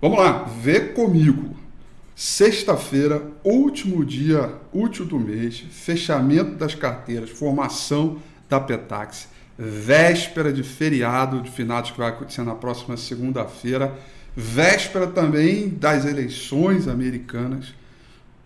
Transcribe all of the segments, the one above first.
Vamos lá, vê comigo. Sexta-feira, último dia útil do mês, fechamento das carteiras, formação da Petax, véspera de feriado de finados que vai acontecer na próxima segunda-feira, véspera também das eleições americanas,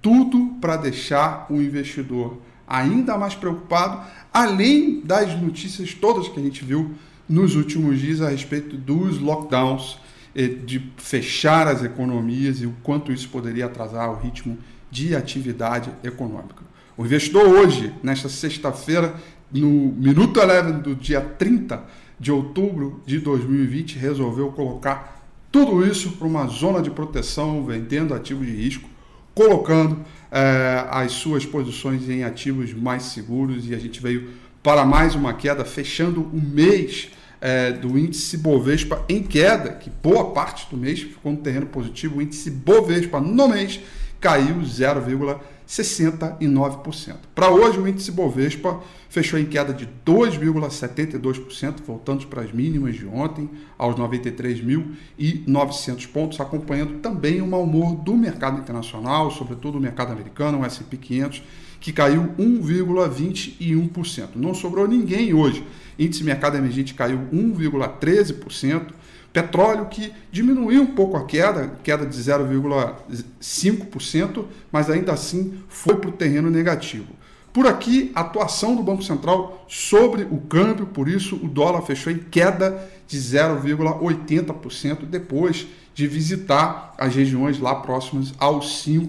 tudo para deixar o investidor ainda mais preocupado, além das notícias todas que a gente viu nos últimos dias a respeito dos lockdowns, de fechar as economias e o quanto isso poderia atrasar o ritmo de atividade econômica. O investidor hoje, nesta sexta-feira, no minuto 11 do dia 30 de outubro de 2020, resolveu colocar tudo isso para uma zona de proteção, vendendo ativos de risco, colocando eh, as suas posições em ativos mais seguros e a gente veio para mais uma queda, fechando o mês é, do índice Bovespa em queda, que boa parte do mês ficou no terreno positivo, o índice Bovespa no mês caiu 0,69%. Para hoje, o índice Bovespa fechou em queda de 2,72%, voltando para as mínimas de ontem, aos 93.900 pontos, acompanhando também o mau humor do mercado internacional, sobretudo o mercado americano, o S&P 500, que caiu 1,21%. Não sobrou ninguém hoje. Índice mercado emergente caiu 1,13%. Petróleo que diminuiu um pouco a queda, queda de 0,5%, mas ainda assim foi para o terreno negativo. Por aqui, atuação do Banco Central sobre o câmbio, por isso o dólar fechou em queda de 0,80% depois de visitar as regiões lá próximas aos R$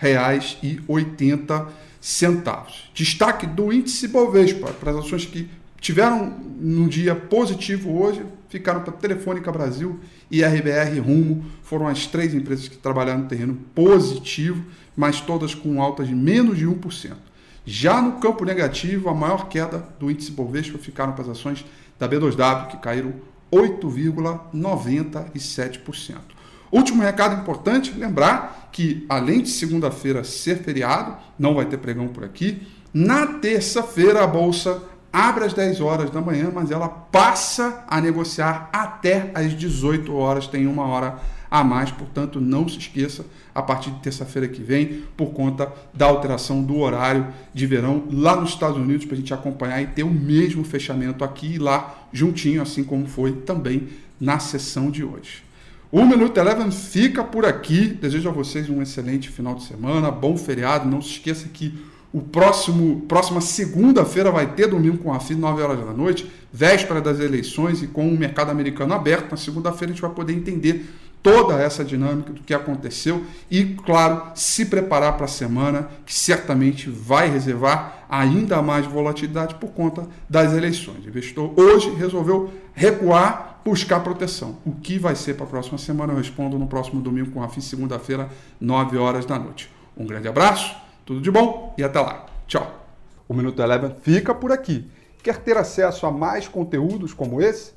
5,80 centavos. Destaque do índice Bovespa para as ações que tiveram no dia positivo hoje, ficaram para Telefônica Brasil e RBR Rumo, foram as três empresas que trabalharam no terreno positivo, mas todas com altas de menos de 1%. Já no campo negativo, a maior queda do índice Bovespa ficaram para as ações da B2W, que caíram 8,97%. Último recado importante, lembrar que além de segunda-feira ser feriado, não vai ter pregão por aqui, na terça-feira a bolsa abre às 10 horas da manhã, mas ela passa a negociar até às 18 horas, tem uma hora a mais, portanto não se esqueça, a partir de terça-feira que vem, por conta da alteração do horário de verão lá nos Estados Unidos, para a gente acompanhar e ter o mesmo fechamento aqui e lá juntinho, assim como foi também na sessão de hoje. O Minuto Eleven fica por aqui. Desejo a vocês um excelente final de semana, bom feriado. Não se esqueça que o próximo próxima segunda-feira vai ter domingo com a FI, 9 horas da noite, véspera das eleições e com o mercado americano aberto. Na segunda-feira a gente vai poder entender toda essa dinâmica do que aconteceu e, claro, se preparar para a semana que certamente vai reservar ainda mais volatilidade por conta das eleições. O investidor hoje resolveu recuar, buscar proteção. O que vai ser para a próxima semana eu respondo no próximo domingo com a FIM, segunda-feira, 9 horas da noite. Um grande abraço, tudo de bom e até lá. Tchau. O Minuto Eleven fica por aqui. Quer ter acesso a mais conteúdos como esse?